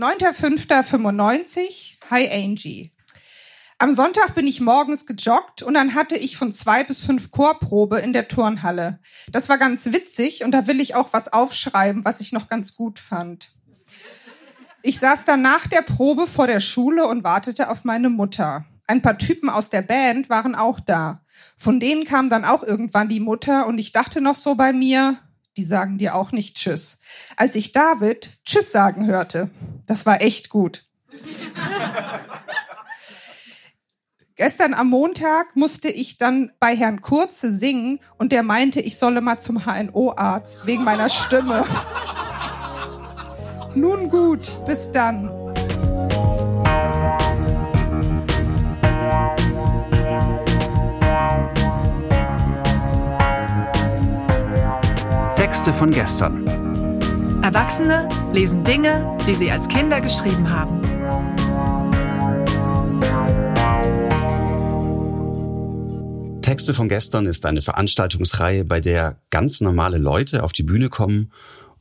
9.5.95. Hi Angie. Am Sonntag bin ich morgens gejoggt und dann hatte ich von zwei bis fünf Chorprobe in der Turnhalle. Das war ganz witzig und da will ich auch was aufschreiben, was ich noch ganz gut fand. Ich saß dann nach der Probe vor der Schule und wartete auf meine Mutter. Ein paar Typen aus der Band waren auch da. Von denen kam dann auch irgendwann die Mutter und ich dachte noch so bei mir, die sagen dir auch nicht Tschüss. Als ich David Tschüss sagen hörte, das war echt gut. Gestern am Montag musste ich dann bei Herrn Kurze singen und der meinte, ich solle mal zum HNO-Arzt wegen meiner Stimme. Nun gut, bis dann. Texte von gestern. Erwachsene lesen Dinge, die sie als Kinder geschrieben haben. Texte von gestern ist eine Veranstaltungsreihe, bei der ganz normale Leute auf die Bühne kommen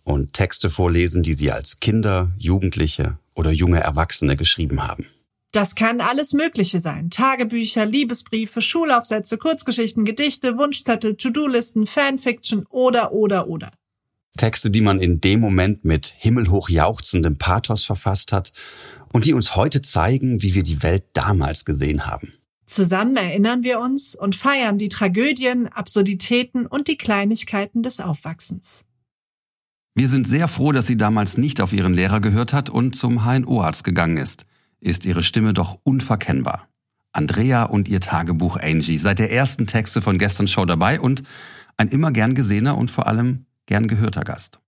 und Texte vorlesen, die sie als Kinder, Jugendliche oder junge Erwachsene geschrieben haben. Das kann alles Mögliche sein. Tagebücher, Liebesbriefe, Schulaufsätze, Kurzgeschichten, Gedichte, Wunschzettel, To-Do-Listen, Fanfiction oder, oder, oder. Texte, die man in dem Moment mit himmelhoch jauchzendem Pathos verfasst hat und die uns heute zeigen, wie wir die Welt damals gesehen haben. Zusammen erinnern wir uns und feiern die Tragödien, Absurditäten und die Kleinigkeiten des Aufwachsens. Wir sind sehr froh, dass sie damals nicht auf ihren Lehrer gehört hat und zum HNO-Arzt gegangen ist. Ist ihre Stimme doch unverkennbar. Andrea und ihr Tagebuch Angie seit der ersten Texte von gestern Show dabei und ein immer gern gesehener und vor allem gern gehörter Gast.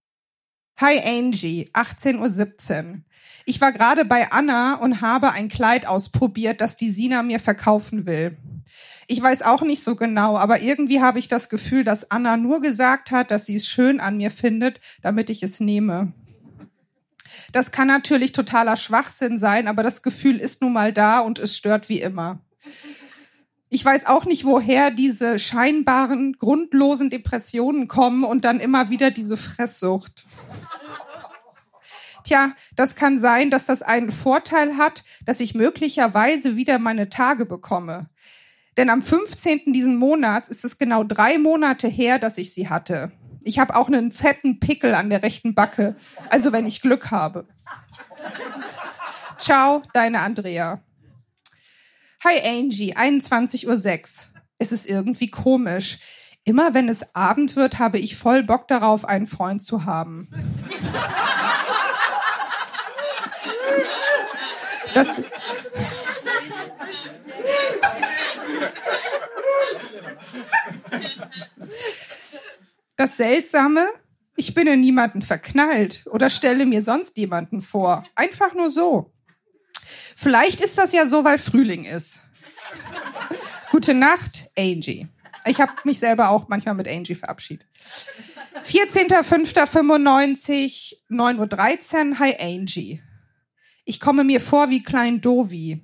Hi Angie, 18.17 Uhr. Ich war gerade bei Anna und habe ein Kleid ausprobiert, das die Sina mir verkaufen will. Ich weiß auch nicht so genau, aber irgendwie habe ich das Gefühl, dass Anna nur gesagt hat, dass sie es schön an mir findet, damit ich es nehme. Das kann natürlich totaler Schwachsinn sein, aber das Gefühl ist nun mal da und es stört wie immer. Ich weiß auch nicht, woher diese scheinbaren, grundlosen Depressionen kommen und dann immer wieder diese Fresssucht. Tja, das kann sein, dass das einen Vorteil hat, dass ich möglicherweise wieder meine Tage bekomme. Denn am 15. diesen Monats ist es genau drei Monate her, dass ich sie hatte. Ich habe auch einen fetten Pickel an der rechten Backe, also wenn ich Glück habe. Ciao, deine Andrea. Hi Angie, 21.06 Uhr. Es ist irgendwie komisch. Immer wenn es Abend wird, habe ich voll Bock darauf, einen Freund zu haben. Das, das Seltsame, ich bin in niemanden verknallt oder stelle mir sonst jemanden vor. Einfach nur so. Vielleicht ist das ja so, weil Frühling ist. Gute Nacht, Angie. Ich habe mich selber auch manchmal mit Angie verabschiedet. 14.05.95, 9.13 Uhr. Hi Angie. Ich komme mir vor wie Klein Dovi.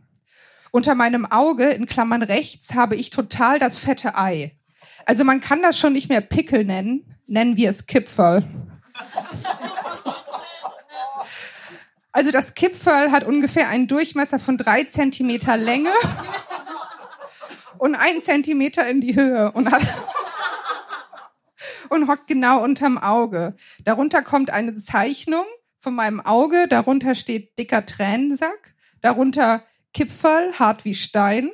Unter meinem Auge, in Klammern rechts, habe ich total das fette Ei. Also man kann das schon nicht mehr Pickel nennen, nennen wir es Kipferl. Also das Kipferl hat ungefähr einen Durchmesser von drei Zentimeter Länge und ein Zentimeter in die Höhe und hat und hockt genau unterm Auge. Darunter kommt eine Zeichnung von meinem Auge. Darunter steht dicker Tränensack. Darunter Kipferl, hart wie Stein.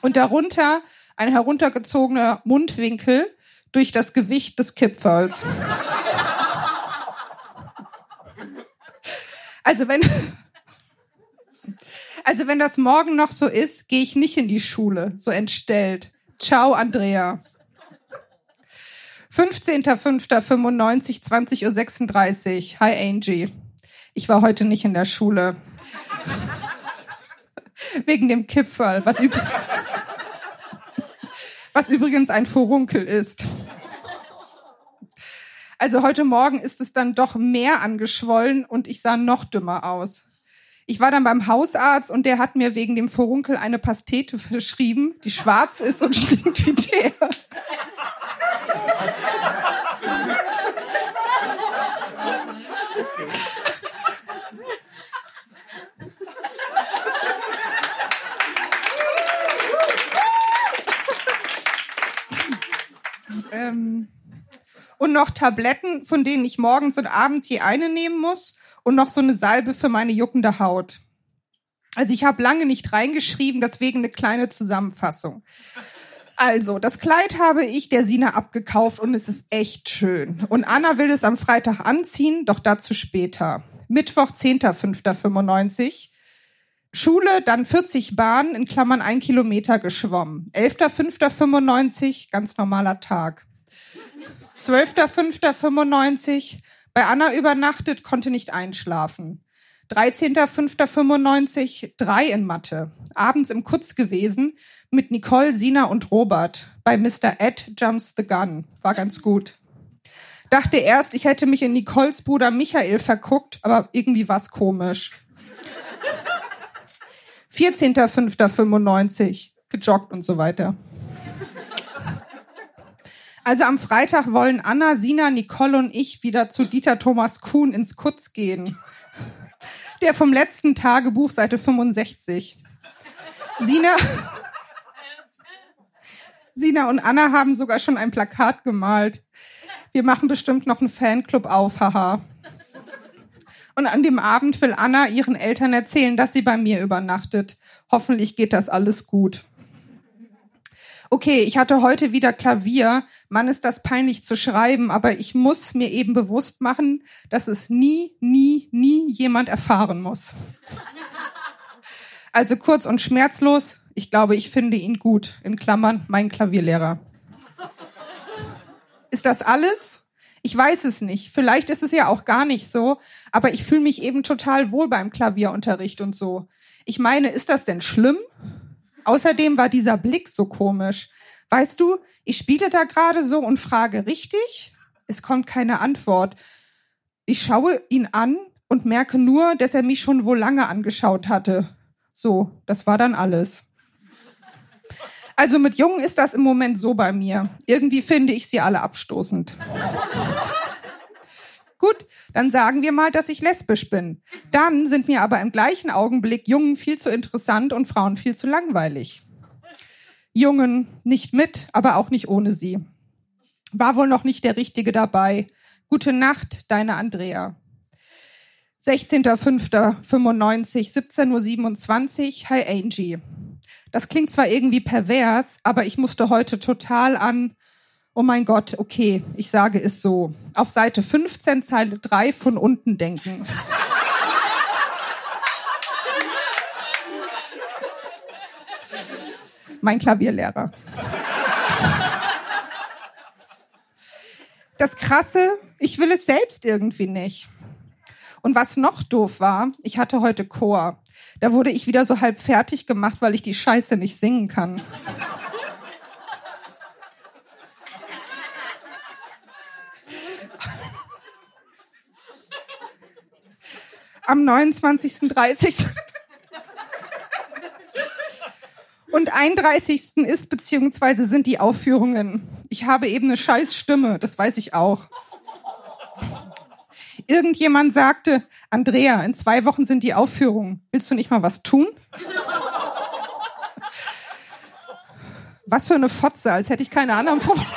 Und darunter ein heruntergezogener Mundwinkel durch das Gewicht des Kipferls. Also wenn, also wenn das morgen noch so ist, gehe ich nicht in die Schule, so entstellt. Ciao, Andrea. 15.05.95, 20.36 Uhr. Hi Angie. Ich war heute nicht in der Schule. Wegen dem Kipferl, was, üb was übrigens ein Furunkel ist. Also heute Morgen ist es dann doch mehr angeschwollen und ich sah noch dümmer aus. Ich war dann beim Hausarzt und der hat mir wegen dem Furunkel eine Pastete verschrieben, die schwarz ist und stinkt wie der. Noch Tabletten, von denen ich morgens und abends je eine nehmen muss und noch so eine Salbe für meine juckende Haut. Also ich habe lange nicht reingeschrieben, deswegen eine kleine Zusammenfassung. Also, das Kleid habe ich der Sina abgekauft und es ist echt schön. Und Anna will es am Freitag anziehen, doch dazu später. Mittwoch, 10.05.95. Schule, dann 40 Bahnen, in Klammern ein Kilometer geschwommen. 11.05.95, ganz normaler Tag. 12.05.95, bei Anna übernachtet, konnte nicht einschlafen. 13.05.95, drei in Mathe. Abends im Kutz gewesen, mit Nicole, Sina und Robert. Bei Mr. Ed Jumps the Gun. War ganz gut. Dachte erst, ich hätte mich in Nicoles Bruder Michael verguckt, aber irgendwie war's komisch. 14.05.95. Gejoggt und so weiter. Also am Freitag wollen Anna, Sina, Nicole und ich wieder zu Dieter Thomas Kuhn ins Kutz gehen. Der vom letzten Tagebuch, Seite 65. Sina, Sina und Anna haben sogar schon ein Plakat gemalt. Wir machen bestimmt noch einen Fanclub auf, haha. Und an dem Abend will Anna ihren Eltern erzählen, dass sie bei mir übernachtet. Hoffentlich geht das alles gut. Okay, ich hatte heute wieder Klavier. Mann, ist das peinlich zu schreiben, aber ich muss mir eben bewusst machen, dass es nie, nie, nie jemand erfahren muss. Also kurz und schmerzlos, ich glaube, ich finde ihn gut. In Klammern, mein Klavierlehrer. Ist das alles? Ich weiß es nicht. Vielleicht ist es ja auch gar nicht so, aber ich fühle mich eben total wohl beim Klavierunterricht und so. Ich meine, ist das denn schlimm? Außerdem war dieser Blick so komisch. Weißt du, ich spiele da gerade so und frage richtig. Es kommt keine Antwort. Ich schaue ihn an und merke nur, dass er mich schon wohl lange angeschaut hatte. So, das war dann alles. Also mit Jungen ist das im Moment so bei mir. Irgendwie finde ich sie alle abstoßend. Gut, dann sagen wir mal, dass ich lesbisch bin. Dann sind mir aber im gleichen Augenblick Jungen viel zu interessant und Frauen viel zu langweilig. Jungen nicht mit, aber auch nicht ohne sie. War wohl noch nicht der Richtige dabei. Gute Nacht, deine Andrea. 16.05.95, 17.27 Uhr. Hi Angie. Das klingt zwar irgendwie pervers, aber ich musste heute total an, oh mein Gott, okay, ich sage es so, auf Seite 15, Zeile 3 von unten denken. mein Klavierlehrer. Das Krasse, ich will es selbst irgendwie nicht. Und was noch doof war, ich hatte heute Chor. Da wurde ich wieder so halb fertig gemacht, weil ich die Scheiße nicht singen kann. Am 29.30. Und 31. ist beziehungsweise sind die Aufführungen. Ich habe eben eine scheiß Stimme, das weiß ich auch. Irgendjemand sagte, Andrea, in zwei Wochen sind die Aufführungen. Willst du nicht mal was tun? Was für eine Fotze, als hätte ich keine anderen Probleme.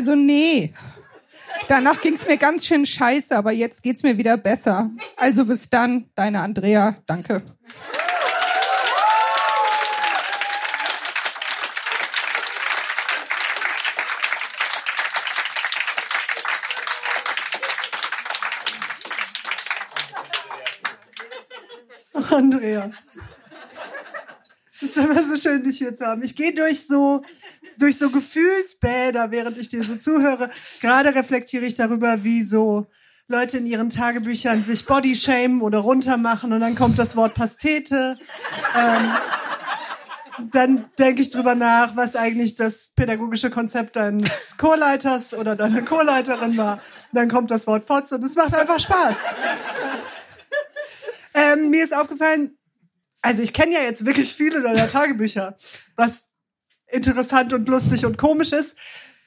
Also nee, Danach ging es mir ganz schön scheiße, aber jetzt geht's mir wieder besser. Also bis dann, deine Andrea. Danke. Andrea. Es ist immer so schön, dich hier zu haben. Ich gehe durch so durch so Gefühlsbäder, während ich dir so zuhöre. Gerade reflektiere ich darüber, wie so Leute in ihren Tagebüchern sich Bodyshamen oder runtermachen und dann kommt das Wort Pastete. Ähm, dann denke ich drüber nach, was eigentlich das pädagogische Konzept deines Chorleiters oder deiner Chorleiterin war. Dann kommt das Wort Fotz und es macht einfach Spaß. Ähm, mir ist aufgefallen, also ich kenne ja jetzt wirklich viele deiner Tagebücher, was interessant und lustig und komisch ist.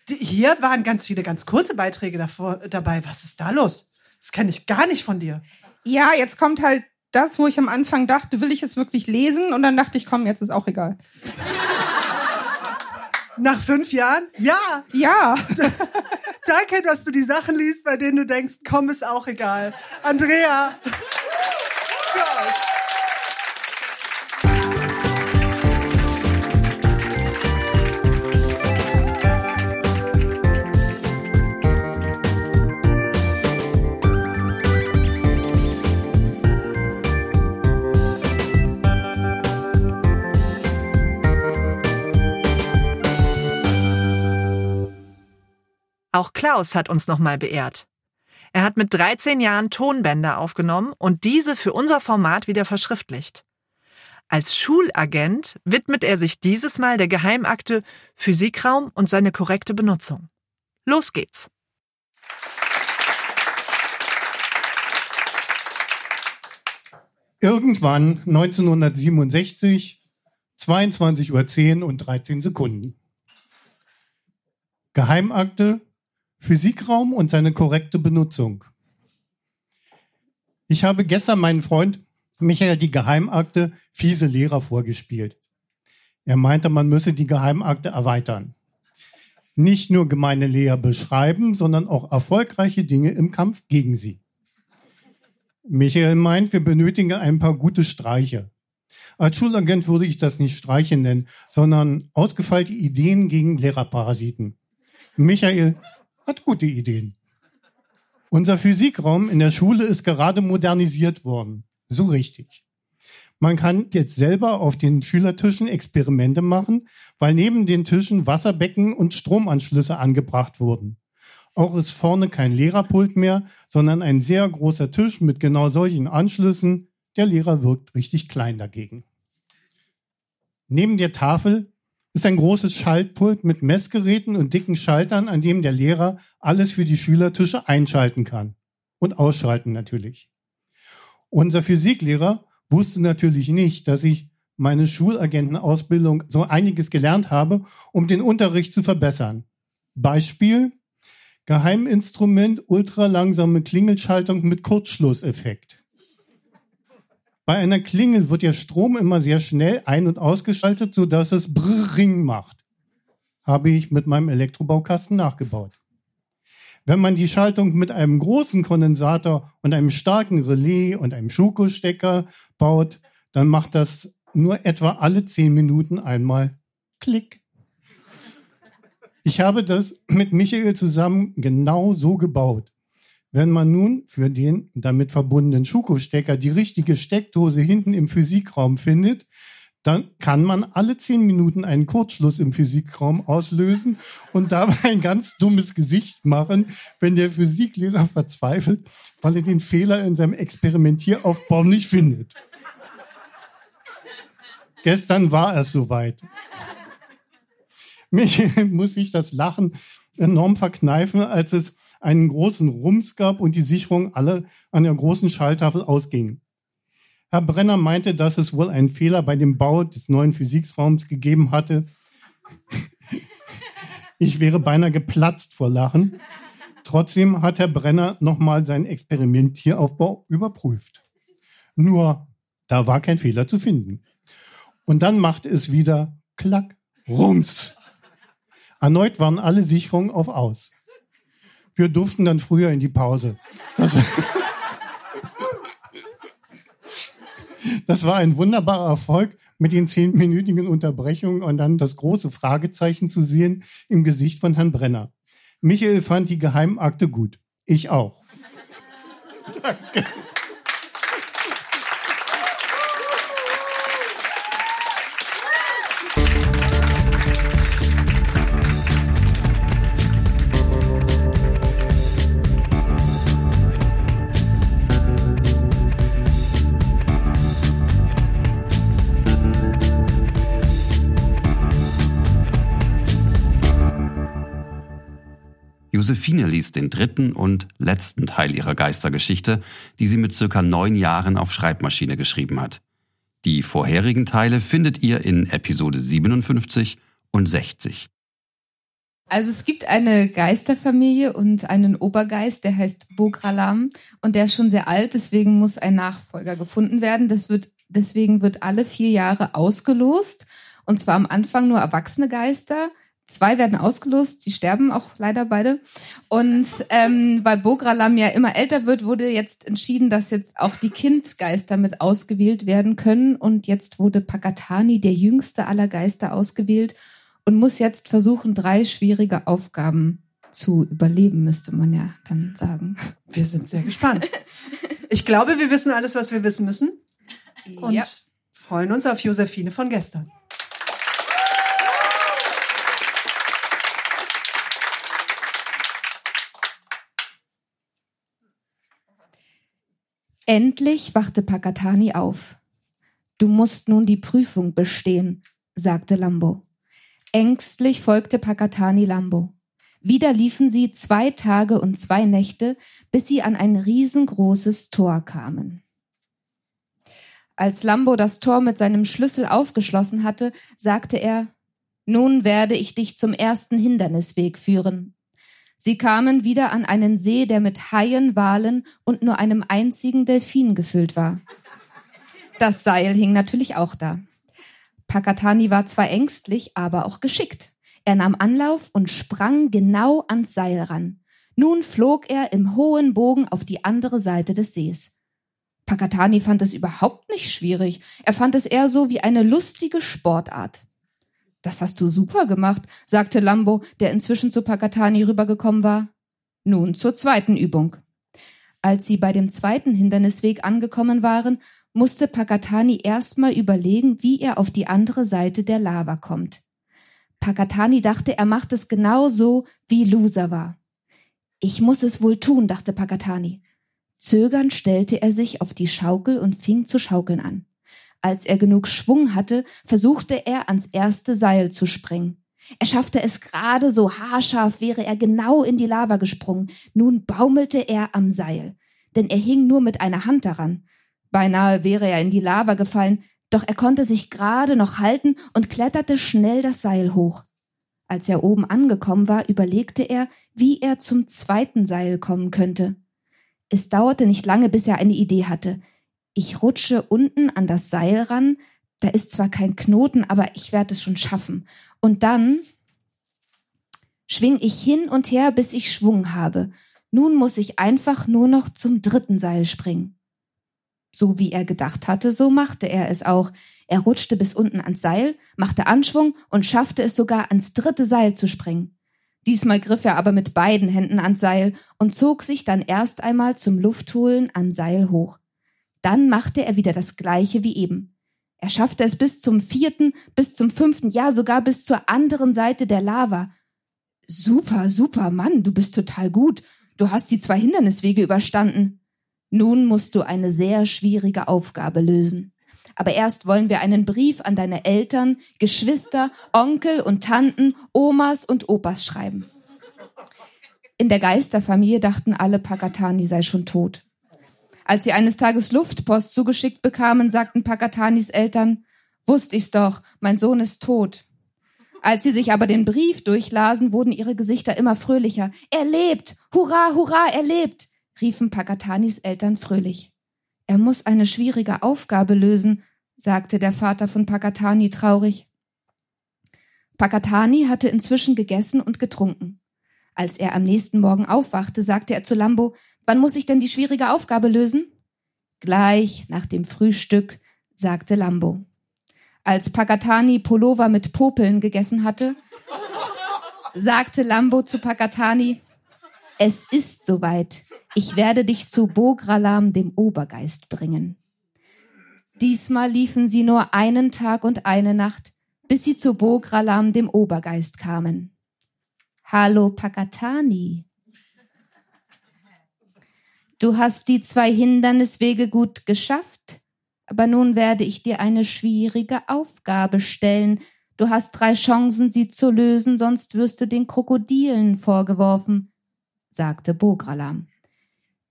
Die, hier waren ganz viele ganz kurze Beiträge davor, dabei. Was ist da los? Das kenne ich gar nicht von dir. Ja, jetzt kommt halt das, wo ich am Anfang dachte, will ich es wirklich lesen? Und dann dachte ich, komm, jetzt ist auch egal. Nach fünf Jahren? Ja. Ja. Danke, dass du die Sachen liest, bei denen du denkst, komm, ist auch egal. Andrea. Für Auch Klaus hat uns nochmal beehrt. Er hat mit 13 Jahren Tonbänder aufgenommen und diese für unser Format wieder verschriftlicht. Als Schulagent widmet er sich dieses Mal der Geheimakte Physikraum und seine korrekte Benutzung. Los geht's! Irgendwann 1967, 22.10 Uhr und 13 Sekunden. Geheimakte Physikraum und seine korrekte Benutzung. Ich habe gestern meinen Freund Michael die Geheimakte fiese Lehrer vorgespielt. Er meinte, man müsse die Geheimakte erweitern. Nicht nur gemeine Lehrer beschreiben, sondern auch erfolgreiche Dinge im Kampf gegen sie. Michael meint, wir benötigen ein paar gute Streiche. Als Schulagent würde ich das nicht Streiche nennen, sondern ausgefeilte Ideen gegen Lehrerparasiten. Michael, hat gute Ideen. Unser Physikraum in der Schule ist gerade modernisiert worden. So richtig. Man kann jetzt selber auf den Schülertischen Experimente machen, weil neben den Tischen Wasserbecken und Stromanschlüsse angebracht wurden. Auch ist vorne kein Lehrerpult mehr, sondern ein sehr großer Tisch mit genau solchen Anschlüssen. Der Lehrer wirkt richtig klein dagegen. Neben der Tafel ist ein großes Schaltpult mit Messgeräten und dicken Schaltern, an dem der Lehrer alles für die Schülertische einschalten kann. Und ausschalten natürlich. Unser Physiklehrer wusste natürlich nicht, dass ich meine Schulagentenausbildung so einiges gelernt habe, um den Unterricht zu verbessern. Beispiel Geheiminstrument ultralangsame Klingelschaltung mit Kurzschlusseffekt. Bei einer Klingel wird der Strom immer sehr schnell ein- und ausgeschaltet, sodass es Brrring macht. Habe ich mit meinem Elektrobaukasten nachgebaut. Wenn man die Schaltung mit einem großen Kondensator und einem starken Relais und einem Schuko-Stecker baut, dann macht das nur etwa alle zehn Minuten einmal Klick. Ich habe das mit Michael zusammen genau so gebaut. Wenn man nun für den damit verbundenen Schuko-Stecker die richtige Steckdose hinten im Physikraum findet, dann kann man alle zehn Minuten einen Kurzschluss im Physikraum auslösen und dabei ein ganz dummes Gesicht machen, wenn der Physiklehrer verzweifelt, weil er den Fehler in seinem Experimentieraufbau nicht findet. Gestern war es soweit. Mich muss ich das Lachen enorm verkneifen, als es einen großen Rums gab und die Sicherung alle an der großen Schalltafel ausgingen. Herr Brenner meinte, dass es wohl einen Fehler bei dem Bau des neuen Physikraums gegeben hatte. Ich wäre beinahe geplatzt vor Lachen. Trotzdem hat Herr Brenner nochmal seinen Experimentieraufbau überprüft. Nur, da war kein Fehler zu finden. Und dann machte es wieder Klack, Rums. Erneut waren alle Sicherungen auf Aus. Wir durften dann früher in die Pause. Das, das war ein wunderbarer Erfolg mit den zehnminütigen Unterbrechungen und dann das große Fragezeichen zu sehen im Gesicht von Herrn Brenner. Michael fand die Geheimakte gut. Ich auch. Danke. Josephine liest den dritten und letzten Teil ihrer Geistergeschichte, die sie mit circa neun Jahren auf Schreibmaschine geschrieben hat. Die vorherigen Teile findet ihr in Episode 57 und 60. Also es gibt eine Geisterfamilie und einen Obergeist, der heißt Bogralam und der ist schon sehr alt, deswegen muss ein Nachfolger gefunden werden. Das wird, deswegen wird alle vier Jahre ausgelost und zwar am Anfang nur erwachsene Geister. Zwei werden ausgelost, die sterben auch leider beide. Und ähm, weil Bogralam ja immer älter wird, wurde jetzt entschieden, dass jetzt auch die Kindgeister mit ausgewählt werden können. Und jetzt wurde Pakatani, der jüngste aller Geister, ausgewählt und muss jetzt versuchen, drei schwierige Aufgaben zu überleben, müsste man ja dann sagen. Wir sind sehr gespannt. Ich glaube, wir wissen alles, was wir wissen müssen. Und Ja. freuen uns auf Josephine von gestern. Endlich wachte Pakatani auf. Du musst nun die Prüfung bestehen, sagte Lambo. Ängstlich folgte Pakatani Lambo. Wieder liefen sie zwei Tage und zwei Nächte, bis sie an ein riesengroßes Tor kamen. Als Lambo das Tor mit seinem Schlüssel aufgeschlossen hatte, sagte er, nun werde ich dich zum ersten Hindernisweg führen. Sie kamen wieder an einen See, der mit Haien, Walen und nur einem einzigen Delfin gefüllt war. Das Seil hing natürlich auch da. Pakatani war zwar ängstlich, aber auch geschickt. Er nahm Anlauf und sprang genau ans Seil ran. Nun flog er im hohen Bogen auf die andere Seite des Sees. Pakatani fand es überhaupt nicht schwierig. Er fand es eher so wie eine lustige Sportart. Das hast du super gemacht, sagte Lambo, der inzwischen zu Pakatani rübergekommen war. Nun zur zweiten Übung. Als sie bei dem zweiten Hindernisweg angekommen waren, musste Pakatani erstmal überlegen, wie er auf die andere Seite der Lava kommt. Pakatani dachte, er macht es genau so, wie Loser war. Ich muss es wohl tun, dachte Pakatani. Zögernd stellte er sich auf die Schaukel und fing zu schaukeln an. Als er genug Schwung hatte, versuchte er ans erste Seil zu springen. Er schaffte es gerade so haarscharf, wäre er genau in die Lava gesprungen. Nun baumelte er am Seil, denn er hing nur mit einer Hand daran. Beinahe wäre er in die Lava gefallen, doch er konnte sich gerade noch halten und kletterte schnell das Seil hoch. Als er oben angekommen war, überlegte er, wie er zum zweiten Seil kommen könnte. Es dauerte nicht lange, bis er eine Idee hatte. Ich rutsche unten an das Seil ran, da ist zwar kein Knoten, aber ich werde es schon schaffen. Und dann schwing ich hin und her, bis ich Schwung habe. Nun muss ich einfach nur noch zum dritten Seil springen. So wie er gedacht hatte, so machte er es auch. Er rutschte bis unten ans Seil, machte Anschwung und schaffte es sogar ans dritte Seil zu springen. Diesmal griff er aber mit beiden Händen ans Seil und zog sich dann erst einmal zum Luftholen am Seil hoch. Dann machte er wieder das gleiche wie eben. Er schaffte es bis zum vierten, bis zum fünften, ja sogar bis zur anderen Seite der Lava. Super, super, Mann, du bist total gut. Du hast die zwei Hinderniswege überstanden. Nun musst du eine sehr schwierige Aufgabe lösen. Aber erst wollen wir einen Brief an deine Eltern, Geschwister, Onkel und Tanten, Omas und Opas schreiben. In der Geisterfamilie dachten alle, Pakatani sei schon tot. Als sie eines Tages Luftpost zugeschickt bekamen, sagten Pakatanis Eltern, wusste ich's doch, mein Sohn ist tot. Als sie sich aber den Brief durchlasen, wurden ihre Gesichter immer fröhlicher. Er lebt! Hurra, hurra, er lebt! riefen Pakatanis Eltern fröhlich. Er muss eine schwierige Aufgabe lösen, sagte der Vater von Pakatani traurig. Pakatani hatte inzwischen gegessen und getrunken. Als er am nächsten Morgen aufwachte, sagte er zu Lambo, wann muss ich denn die schwierige Aufgabe lösen? Gleich nach dem Frühstück, sagte Lambo. Als Pakatani Pullover mit Popeln gegessen hatte, sagte Lambo zu Pakatani, es ist soweit. Ich werde dich zu Bogralam, dem Obergeist, bringen. Diesmal liefen sie nur einen Tag und eine Nacht, bis sie zu Bogralam, dem Obergeist, kamen. Hallo, Pakatani. Du hast die zwei Hinderniswege gut geschafft, aber nun werde ich dir eine schwierige Aufgabe stellen. Du hast drei Chancen, sie zu lösen, sonst wirst du den Krokodilen vorgeworfen, sagte Bogralam.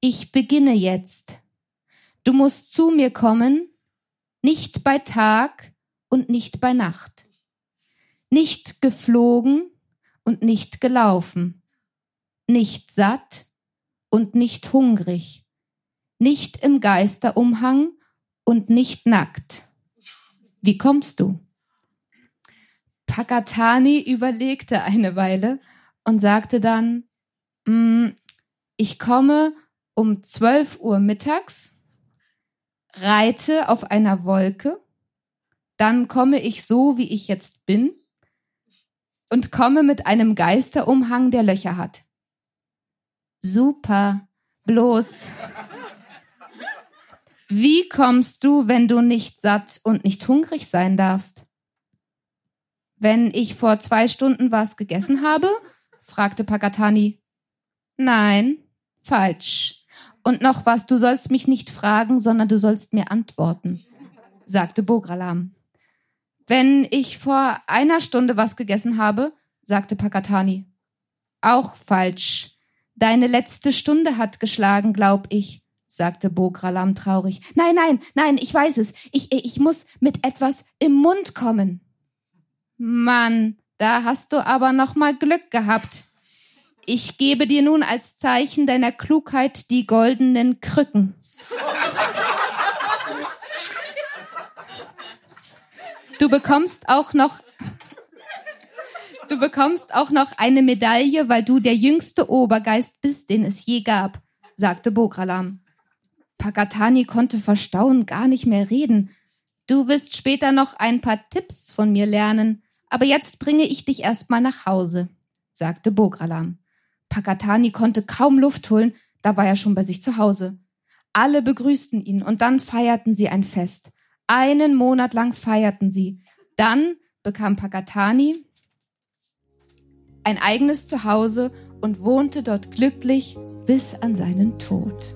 Ich beginne jetzt. Du musst zu mir kommen, nicht bei Tag und nicht bei Nacht. Nicht geflogen und nicht gelaufen, nicht satt und nicht hungrig, nicht im Geisterumhang und nicht nackt. Wie kommst du? Pakatani überlegte eine Weile und sagte dann, mm, ich komme um 12 Uhr mittags, reite auf einer Wolke, dann komme ich so, wie ich jetzt bin, und komme mit einem Geisterumhang, der Löcher hat. Super, bloß. Wie kommst du, wenn du nicht satt und nicht hungrig sein darfst? Wenn ich vor zwei Stunden was gegessen habe? fragte Pakatani. Nein, falsch. Und noch was, du sollst mich nicht fragen, sondern du sollst mir antworten, sagte Bogralam. Wenn ich vor einer Stunde was gegessen habe, sagte Pakatani. Auch falsch. Deine letzte Stunde hat geschlagen, glaub ich, sagte Bogralam traurig. Nein, nein, nein, ich weiß es. Ich, ich muss mit etwas im Mund kommen. Mann, da hast du aber noch mal Glück gehabt. Ich gebe dir nun als Zeichen deiner Klugheit die goldenen Krücken. Du bekommst auch noch Du bekommst auch noch eine Medaille, weil du der jüngste Obergeist bist, den es je gab, sagte Bogralam. Pakatani konnte vor Staunen gar nicht mehr reden. Du wirst später noch ein paar Tipps von mir lernen, aber jetzt bringe ich dich erstmal nach Hause, sagte Bogralam. Pakatani konnte kaum Luft holen, da war er schon bei sich zu Hause. Alle begrüßten ihn und dann feierten sie ein Fest. Einen Monat lang feierten sie. Dann bekam Pakatani ein eigenes Zuhause und wohnte dort glücklich bis an seinen Tod.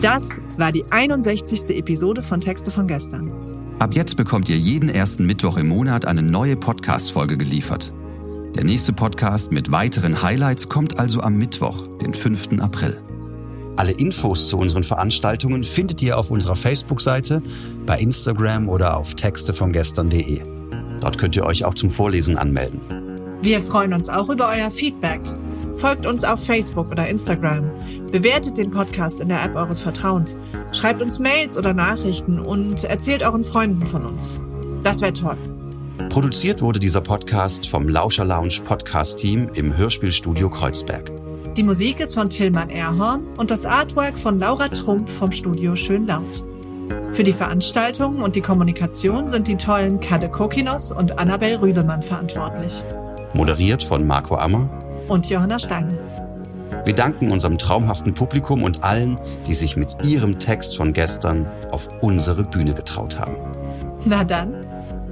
Das war die 61. Episode von Texte von gestern. Ab jetzt bekommt ihr jeden ersten Mittwoch im Monat eine neue Podcast-Folge geliefert. Der nächste Podcast mit weiteren Highlights kommt also am Mittwoch, den 5. April. Alle Infos zu unseren Veranstaltungen findet ihr auf unserer Facebook-Seite, bei Instagram oder auf textevongestern.de. Dort könnt ihr euch auch zum Vorlesen anmelden. Wir freuen uns auch über euer Feedback. Folgt uns auf Facebook oder Instagram. Bewertet den Podcast in der App eures Vertrauens. Schreibt uns Mails oder Nachrichten und erzählt euren Freunden von uns. Das wäre toll. Produziert wurde dieser Podcast vom Lauscher Lounge Podcast Team im Hörspielstudio Kreuzberg. Die Musik ist von Tillmann Erhorn und das Artwork von Laura Trump vom Studio Schönlaut. Für die Veranstaltung und die Kommunikation sind die tollen Kade Kokinos und Annabel Rüdemann verantwortlich. Moderiert von Marco Ammer und Johanna Steine. Wir danken unserem traumhaften Publikum und allen, die sich mit ihrem Text von gestern auf unsere Bühne getraut haben. Na dann,